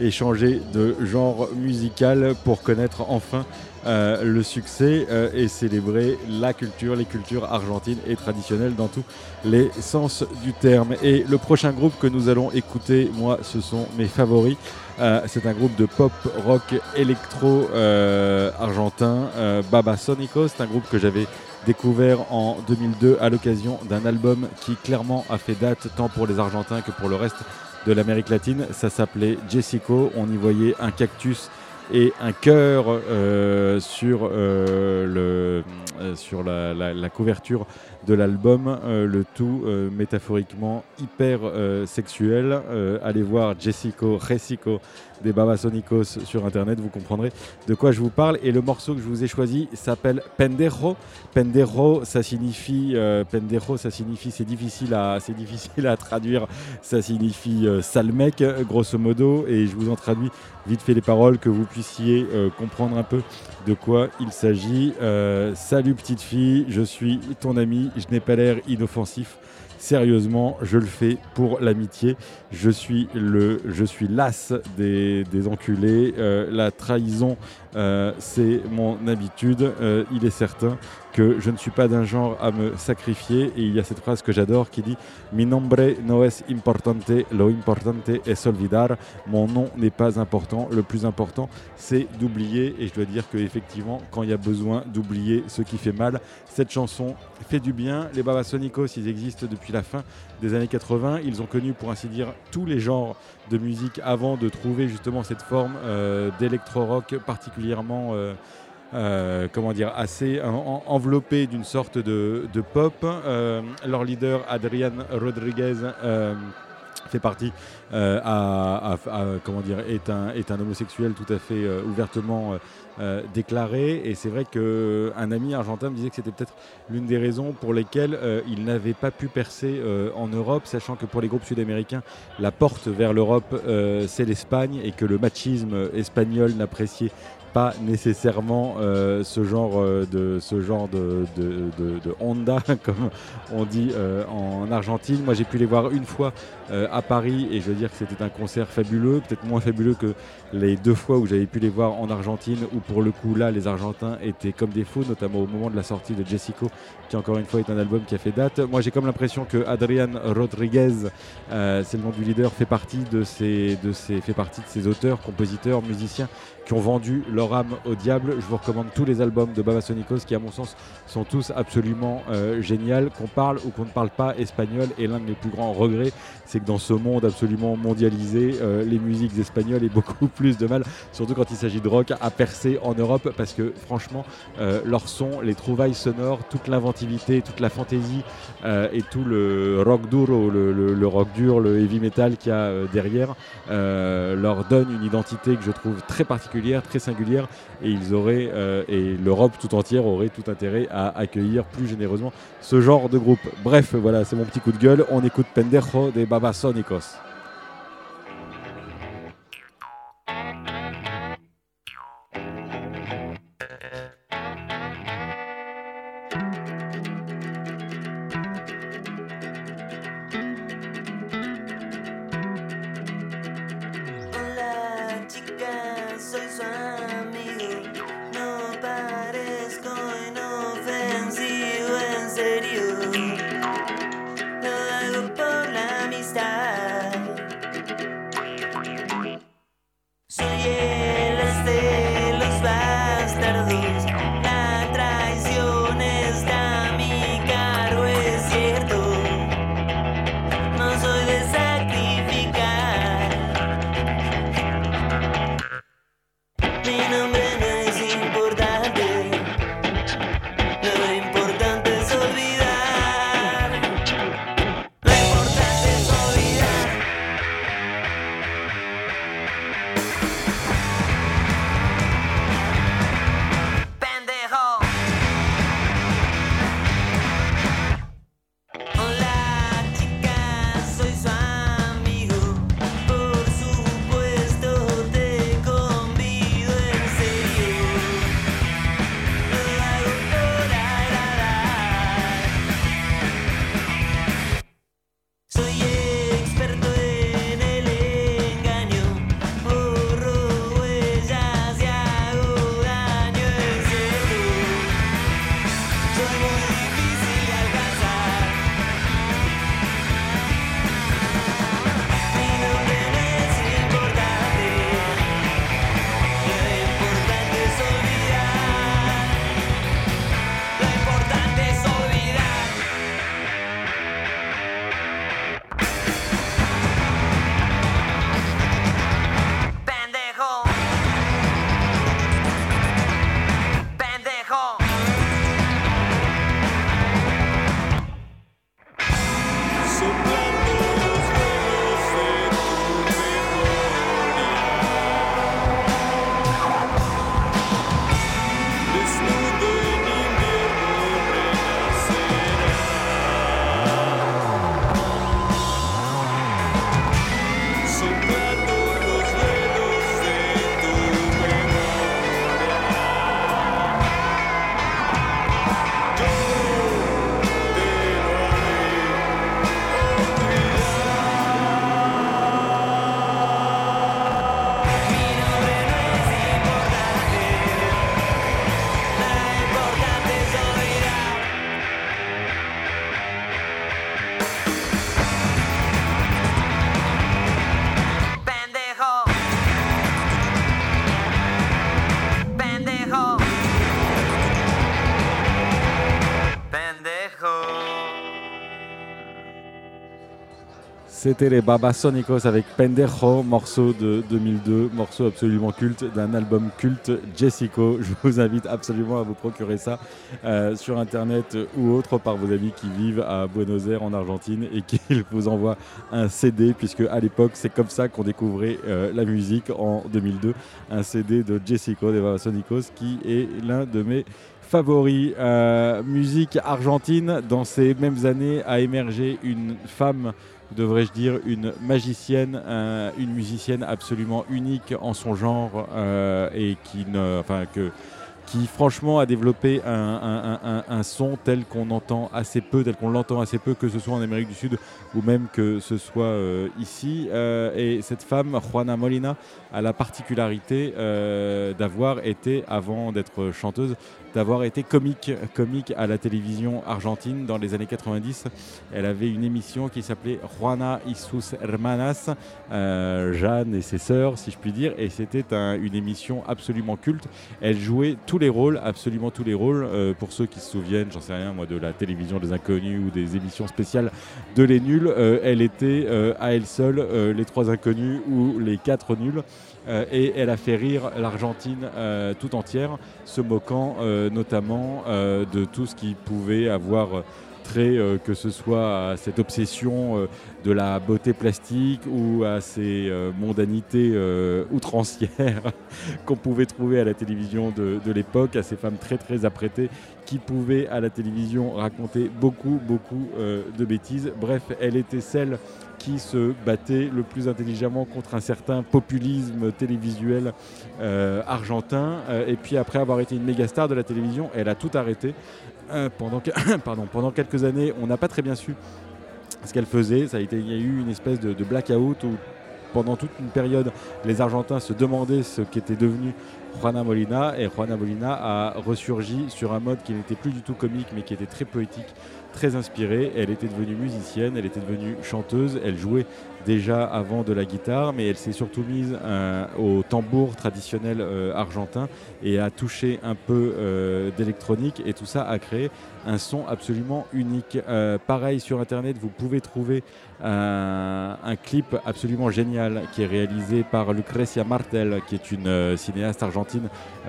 et changé de genre musical pour connaître enfin euh, le succès euh, et célébrer la culture, les cultures argentines et traditionnelles dans tous les sens du terme. Et le prochain groupe que nous allons écouter, moi, ce sont mes favoris. Euh, c'est un groupe de pop rock électro argentin, Baba Sonico. C'est un groupe que j'avais découvert en 2002 à l'occasion d'un album qui clairement a fait date tant pour les Argentins que pour le reste de l'Amérique latine. Ça s'appelait Jessico. On y voyait un cactus et un cœur euh, sur, euh, le, euh, sur la, couverture de l'album, le tout métaphoriquement hyper sexuel. Allez voir Jessico, Recico des Babasonicos sur internet, vous comprendrez de quoi je vous parle. Et le morceau que je vous ai choisi s'appelle Pendejo. Pendejo, ça signifie, euh, ça signifie, c'est difficile à, *laughs* c'est difficile à traduire. Ça signifie euh, sale mec, grosso modo. Et je vous en traduis vite fait les paroles que vous puissiez euh, comprendre un peu de quoi il s'agit. Euh, salut petite fille, je suis ton ami, je n'ai pas l'air inoffensif. Sérieusement, je le fais pour l'amitié. Je suis le, je suis las des, des enculés. Euh, la trahison, euh, c'est mon habitude. Euh, il est certain que je ne suis pas d'un genre à me sacrifier. Et il y a cette phrase que j'adore qui dit Mi nombre no es importante, lo importante es olvidar. Mon nom n'est pas important. Le plus important, c'est d'oublier. Et je dois dire que effectivement, quand il y a besoin d'oublier ce qui fait mal, cette chanson fait du bien. Les Babasonicos, ils existent depuis la fin des années 80. Ils ont connu, pour ainsi dire, tous les genres de musique avant de trouver justement cette forme euh, d'électro-rock particulièrement. euh, euh, comment dire, assez en- en- enveloppée d'une sorte de, pop. Euh, leur leader, Adrian Rodriguez, euh, fait partie est un homosexuel tout à fait ouvertement déclaré et c'est vrai que un ami argentin me disait que c'était peut-être l'une des raisons pour lesquelles il n'avait pas pu percer en Europe sachant que pour les groupes sud-américains la porte vers l'Europe c'est l'Espagne et que le machisme espagnol n'appréciait pas nécessairement euh, ce genre euh, de ce genre de, de, Honda *laughs* comme on dit euh, en Argentine. Moi j'ai pu les voir une fois à Paris et je veux dire que c'était un concert fabuleux, peut-être moins fabuleux que les deux fois où j'avais pu les voir en Argentine où pour le coup là les Argentins étaient comme des fous, notamment au moment de la sortie de Jessico qui encore une fois est un album qui a fait date. Moi j'ai comme l'impression que Adrian Rodriguez, c'est le nom du leader, fait partie de ces, de ces, fait partie de ces auteurs, compositeurs, musiciens qui ont vendu leur âme au diable. Je vous recommande tous les albums de Babasónicos qui, à mon sens, sont tous absolument euh, géniaux. Qu'on parle ou qu'on ne parle pas espagnol. Et l'un de mes plus grands regrets, c'est que dans ce monde absolument mondialisé, euh, les musiques espagnoles aient beaucoup *laughs* plus de mal, surtout quand il s'agit de rock, à percer en Europe. Parce que franchement, euh, leur son, les trouvailles sonores, toute l'inventivité, toute la fantaisie euh, et tout le rock duro, le, le- rock dur, le heavy metal qu'il y a derrière, leur donne une identité que je trouve très particulière, très singulière, et ils auraient euh, et l'Europe tout entière aurait tout intérêt à accueillir plus généreusement ce genre de groupe. Bref, voilà, c'est mon petit coup de gueule. On écoute Pendejo des Babasónicos. C'était les Babasónicos avec Pendejo, morceau de 2002, morceau absolument culte d'un album culte Jessico. Je vous invite absolument à vous procurer ça euh, sur internet ou autre par vos amis qui vivent à Buenos Aires en Argentine et qu'ils *laughs* vous envoient un CD, puisque à l'époque c'est comme ça qu'on découvrait euh, la musique en 2002. Un CD de Jessico des Babasónicos qui est l'un de mes favoris. Euh, musique argentine, dans ces mêmes années a émergé une femme devrais-je dire, une magicienne, euh, une musicienne absolument unique en son genre euh, et qui, ne, enfin, que, qui franchement a développé un, un- son tel qu'on entend assez peu, tel qu'on l'entend assez peu, que ce soit en Amérique du Sud ou même que ce soit euh, ici. Euh, et cette femme, Juana Molina, a la particularité euh, d'avoir été, avant d'être chanteuse, d'avoir été comique, comique à la télévision argentine dans les années 90. Elle avait une émission qui s'appelait Juana y sus hermanas, Jeanne et ses sœurs, si je puis dire, et c'était un- une émission absolument culte. Elle jouait tous les rôles, absolument tous les rôles. Euh, pour ceux qui se souviennent, j'en sais rien, moi, de la télévision des inconnus ou des émissions spéciales de Les Nuls, euh, elle était euh, à elle seule les trois inconnus ou les quatre nuls. Et elle a fait rire l'Argentine tout entière, se moquant notamment de tout ce qui pouvait avoir euh, que ce soit à cette obsession euh, de la beauté plastique ou à ces euh, mondanités outrancières *laughs* qu'on pouvait trouver à la télévision de, l'époque, à ces femmes très très apprêtées qui pouvaient à la télévision raconter beaucoup beaucoup de bêtises. Bref, elle était celle qui se battait le plus intelligemment contre un certain populisme télévisuel argentin. Et puis après avoir été une méga star de la télévision, elle a tout arrêté. Euh, *coughs* pendant, quelques années, on n'a pas très bien su ce qu'elle faisait. Il y a eu une espèce de, de blackout où pendant toute une période, les Argentins se demandaient ce qu'était devenu Juana Molina. Et Juana Molina a ressurgi sur un mode qui n'était plus du tout comique, mais qui était très poétique, très inspiré. Elle était devenue musicienne, elle était devenue chanteuse, elle jouait déjà avant de la guitare, mais elle s'est surtout mise euh, au tambour traditionnel euh, argentin et a touché un peu euh, d'électronique et tout ça a créé un son absolument unique. Pareil sur internet, vous pouvez trouver un, clip absolument génial qui est réalisé par Lucrecia Martel, qui est une cinéaste argentine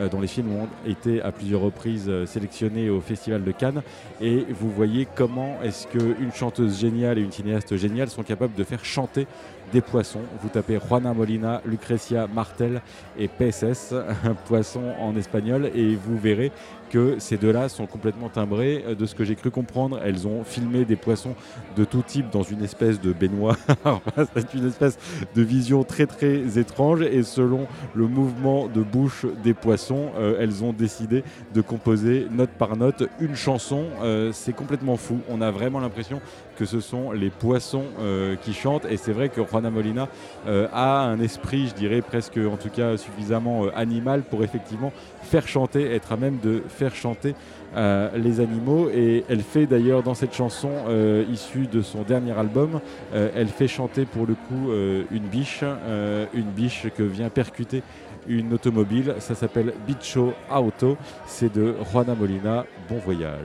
dont les films ont été à plusieurs reprises sélectionnés au Festival de Cannes. Et vous voyez comment est-ce qu'une chanteuse géniale et une cinéaste géniale sont capables de faire chanter des poissons. Vous tapez Juana Molina, Lucrecia Martel et PSS, *laughs* poisson en espagnol, et vous verrez que ces deux-là sont complètement timbrés. Euh, De ce que j'ai cru comprendre, elles ont filmé des poissons de tout type dans une espèce de baignoire. *laughs* C'est une espèce de vision très très étrange et selon le mouvement de bouche des poissons, euh, elles ont décidé de composer note par note une chanson. Euh, c'est complètement fou. On a vraiment l'impression que ce sont les poissons qui chantent et c'est vrai que Juana Molina a un esprit, je dirais presque en tout cas suffisamment animal pour effectivement faire chanter, être à même de faire chanter euh, les animaux. Et elle fait d'ailleurs dans cette chanson euh, issue de son dernier album, euh, elle fait chanter pour le coup une biche, une biche que vient percuter une automobile. Ça s'appelle Bicho Auto. C'est de Juana Molina. Bon voyage.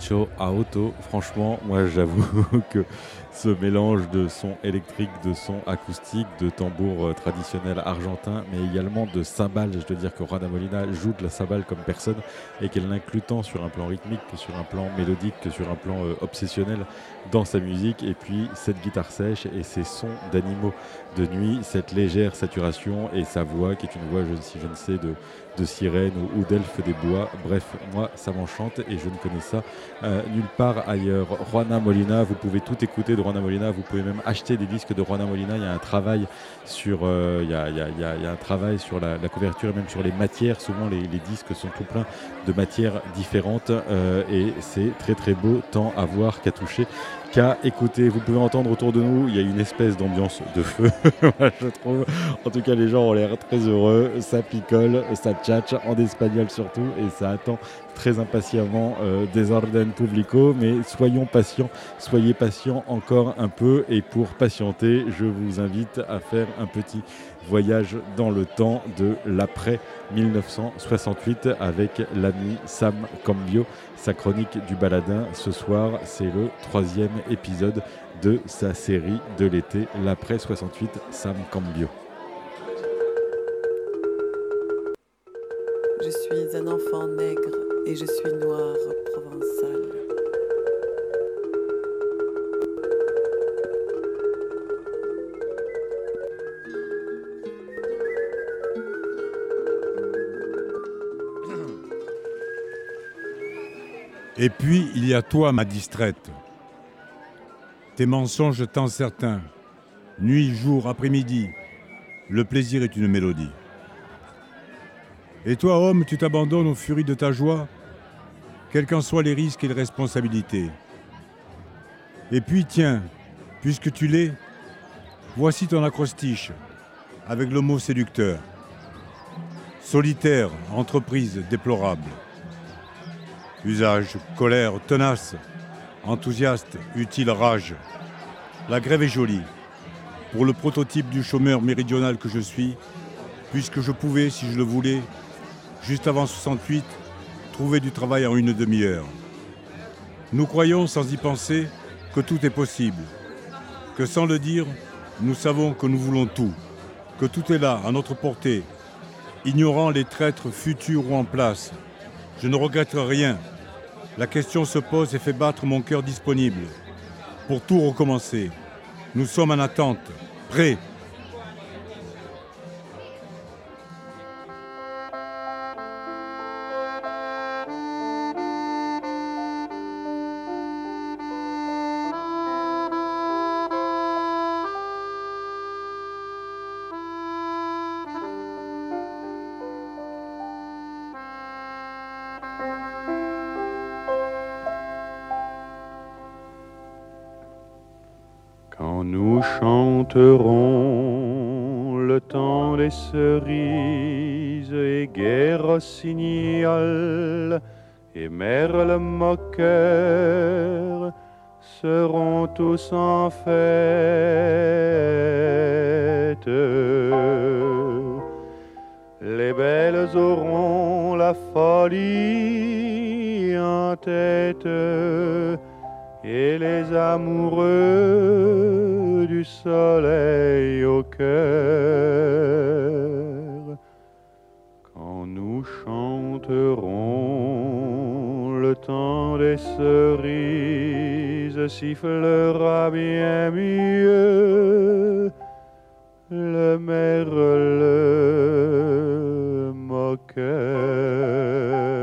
Molina, Bicho Auto. Franchement, moi j'avoue *laughs* que ce mélange de sons électriques, de sons acoustiques, de tambours euh, traditionnels argentins, mais également de cymbales. Je dois dire que Juana Molina joue de la cymbale comme personne et qu'elle l'inclut tant sur un plan rythmique que sur un plan mélodique que sur un plan euh, obsessionnel dans sa musique. Et puis cette guitare sèche et ces sons d'animaux de nuit, cette légère saturation et sa voix qui est une voix, je, si je ne sais, de, sirène ou, d'elfe des bois. Bref, moi ça m'enchante et je ne connais ça euh, nulle part ailleurs. Juana Molina, vous pouvez tout écouter de Juana Molina, vous pouvez même acheter des disques de Juana Molina. Il y a un travail sur, il, y a, un travail sur la, couverture et même sur les matières. Souvent les, les disques sont tout pleins de matières différentes euh, et c'est très très beau tant à voir qu'à toucher qu'à écouter. Vous pouvez entendre autour de nous, il y a une espèce d'ambiance de feu, *laughs* je trouve. En tout cas, les gens ont l'air très heureux, ça picole, ça tchatche, en espagnol surtout, et ça attend très impatiemment euh, Desorden Publico. Mais soyons patients, soyez patients encore un peu, et pour patienter, je vous invite à faire un petit voyage dans le temps de l'après 1968 avec l'ami Sam Cambio sa chronique du baladin. Ce soir, c'est le troisième épisode de sa série de l'été, l'après 68, Sam Cambio. Je suis un enfant nègre et je suis noir provençal. Et puis, il y a toi, ma distraite. Tes mensonges tant certains. Nuit, jour, après-midi. Le plaisir est une mélodie. Et toi, homme, tu t'abandonnes aux furies de ta joie, quels qu'en soient les risques et les responsabilités. Et puis, tiens, puisque tu l'es, voici ton acrostiche, avec le mot séducteur. Solitaire, entreprise déplorable. Usage, colère, tenace, enthousiaste, utile, rage. La grève est jolie. Pour le prototype du chômeur méridional que je suis, puisque je pouvais, si je le voulais, juste avant 68, trouver du travail en une demi-heure. Nous croyons, sans y penser, que tout est possible. Que sans le dire, nous savons que nous voulons tout. Que tout est là, à notre portée, ignorant les traîtres futurs ou en place. Je ne regrette rien. La question se pose et fait battre mon cœur disponible. Pour tout recommencer. Nous sommes en attente, prêts. Quand nous chanterons le temps des cerises et guerre rossignol et merle moqueur seront tous en fête. Les belles auront la folie en tête et les amoureux du soleil au cœur. Quand nous chanterons le temps des cerises sifflera bien mieux le merle moqueur.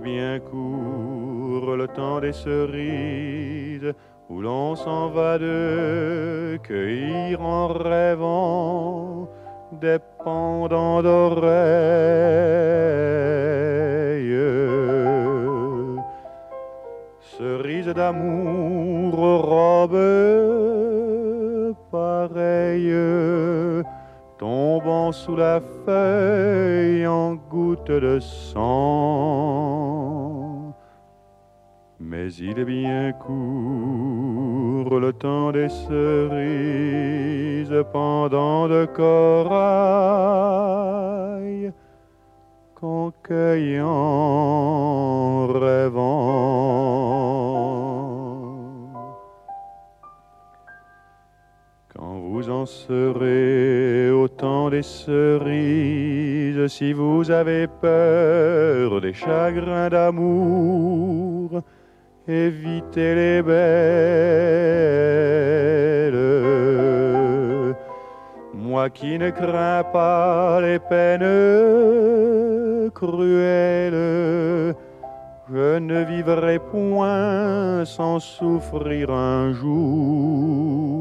Bien court le temps des cerises où l'on s'en va de cueillir en rêvant des pendants d'oreilles. Cerises d'amour, robes pareilles sous la feuille en gouttes de sang. Mais il est bien court le temps des cerises pendant de corail qu'en cueillant, rêvant. Vous en serez au temps des cerises, si vous avez peur des chagrins d'amour, évitez les belles. Moi qui ne crains pas les peines cruelles, je ne vivrai point sans souffrir un jour.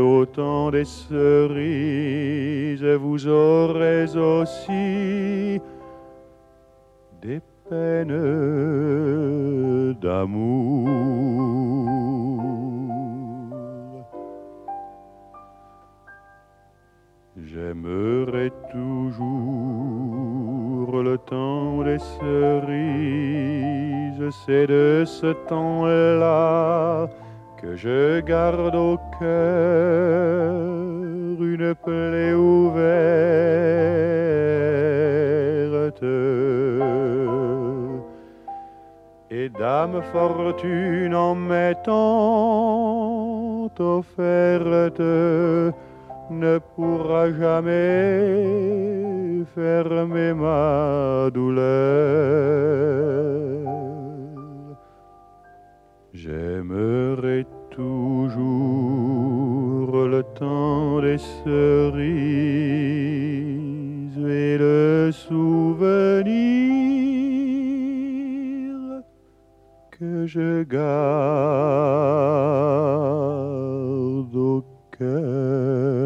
Au temps des cerises, vous aurez aussi des peines d'amour. J'aimerai toujours le temps des cerises, c'est de ce temps-là que je garde au cœur une plaie ouverte. Et dame fortune en m'étant offerte ne pourra jamais fermer ma douleur. J'aimerai toujours le temps des cerises et le souvenir que je garde au Il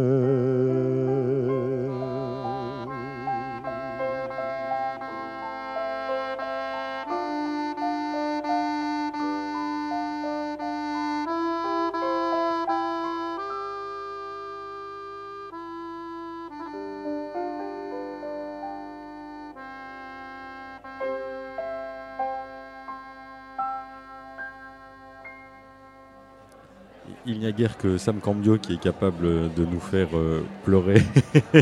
que Sam Cambio qui est capable de nous faire euh, pleurer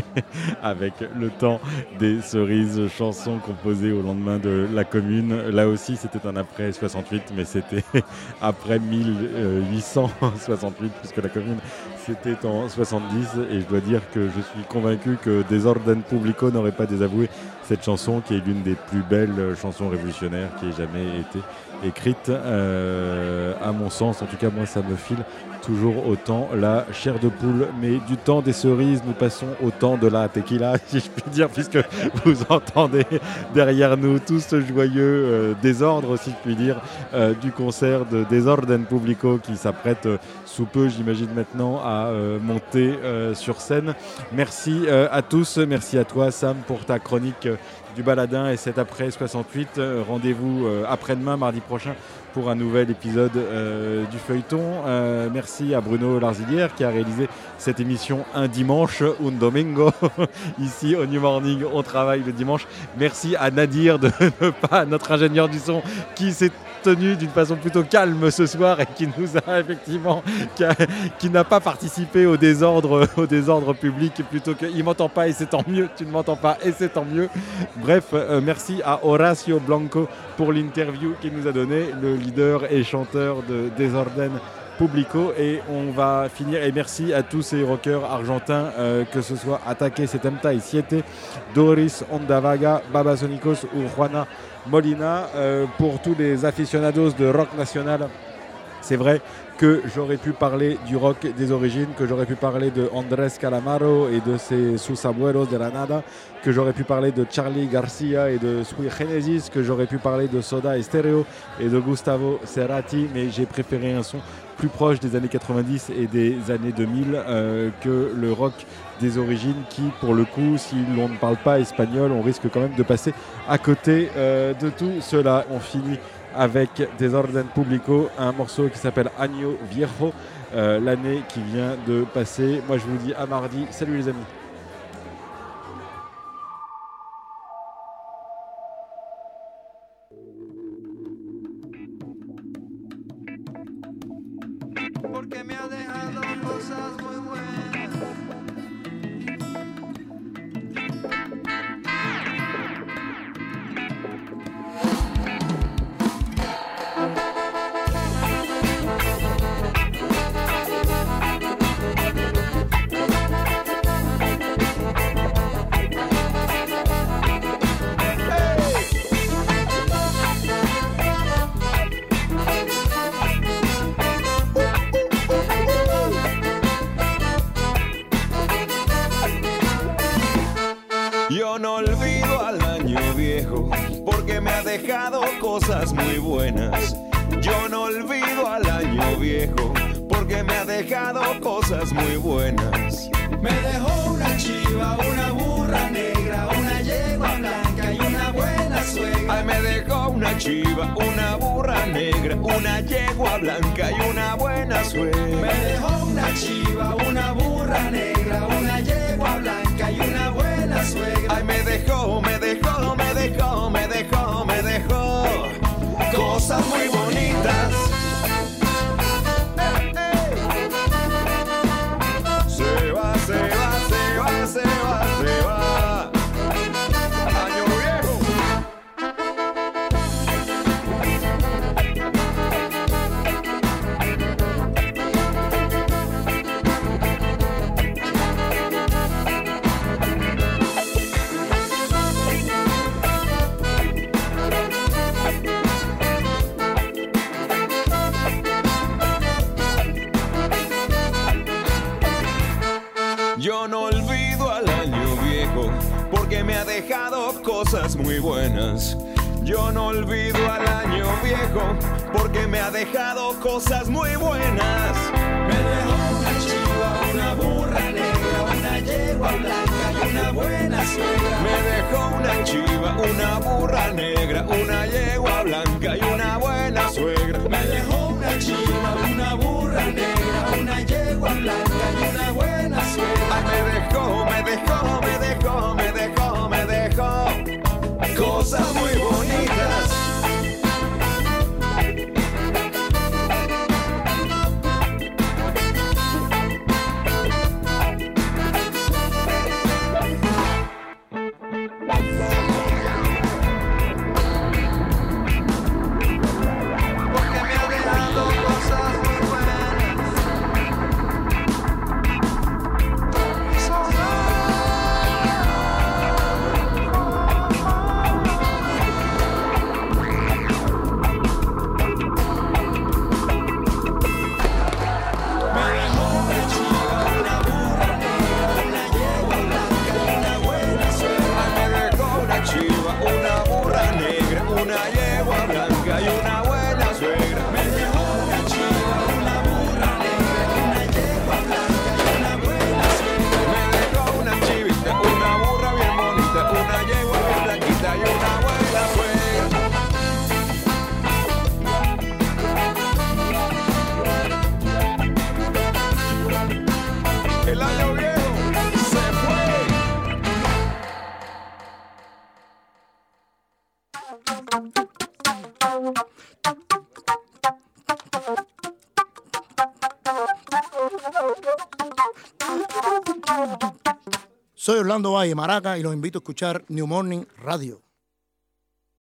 *laughs* avec le temps des cerises, chansons composées au lendemain de la commune. Là aussi, c'était un après 68, mais c'était *laughs* après 1868, puisque la commune, c'était en 70. Et je dois dire que je suis convaincu que Desorden Publico n'aurait pas désavoué cette chanson, qui est l'une des plus belles chansons révolutionnaires qui ait jamais été écrite. Euh, à mon sens, en tout cas, moi, ça me file toujours autant la chair de poule. Mais du temps des cerises, nous passons au temps de la tequila, *laughs* si je puis dire, puisque vous entendez derrière nous tout ce joyeux euh, désordre, si je puis dire, euh, du concert de Desorden Publico qui s'apprête sous peu, j'imagine maintenant, à monter sur scène. Merci à tous, merci à toi Sam pour ta chronique du baladin et cet après 68. Euh, Rendez-vous euh, après-demain, mardi prochain, pour un nouvel épisode euh, du feuilleton. Merci à Bruno Larzilière qui a réalisé cette émission un dimanche, un domingo. *laughs* Ici au New Morning, on travaille le dimanche. Merci à Nadir de *laughs* ne pas, notre ingénieur du son, qui s'est tenu d'une façon plutôt calme ce soir et qui nous a effectivement, qui, n'a pas participé au désordre, *laughs* au désordre public, plutôt que il m'entend pas et c'est tant mieux, tu ne m'entends pas et c'est tant mieux. Bref, euh, merci à Horacio Blanco pour l'interview qu'il nous a donné, le leader et chanteur de Desorden Publico. Et on va finir, et merci à tous ces rockers argentins, euh, que ce soit Ataque Setenta et Siete, Doris Ondavaga, Babasonicos ou Juana Molina, euh, pour tous les aficionados de rock national. C'est vrai que j'aurais pu parler du rock des origines, que j'aurais pu parler de Andrés Calamaro et de ses Sus Abuelos de la Nada, que j'aurais pu parler de Charlie Garcia et de Sui Genesis, que j'aurais pu parler de Soda Stereo et de Gustavo Cerati, mais j'ai préféré un son plus proche des années 90 et des années 2000 euh, que le rock des origines qui, pour le coup, si l'on ne parle pas espagnol, on risque quand même de passer à côté euh, de tout cela. On finit avec Desorden Publico, un morceau qui s'appelle Año Viejo, euh, l'année qui vient de passer. Moi, je vous dis à mardi. Salut les amis. Yo no olvido al año viejo porque me ha dejado cosas muy buenas. Yo no olvido al año viejo porque me ha dejado cosas muy buenas. Me dejó una chiva, una burra negra, una yegua blanca y una buena suegra. Me dejó una chiva, una burra negra, una yegua blanca y una buena suegra. Me dejó una chiva, una burra negra, y una buena. Ay, me dejó, me dejó, me dejó, me dejó, me dejó cosas muy bonitas. Orlando Valle Maraca y los invito a escuchar New Morning Radio.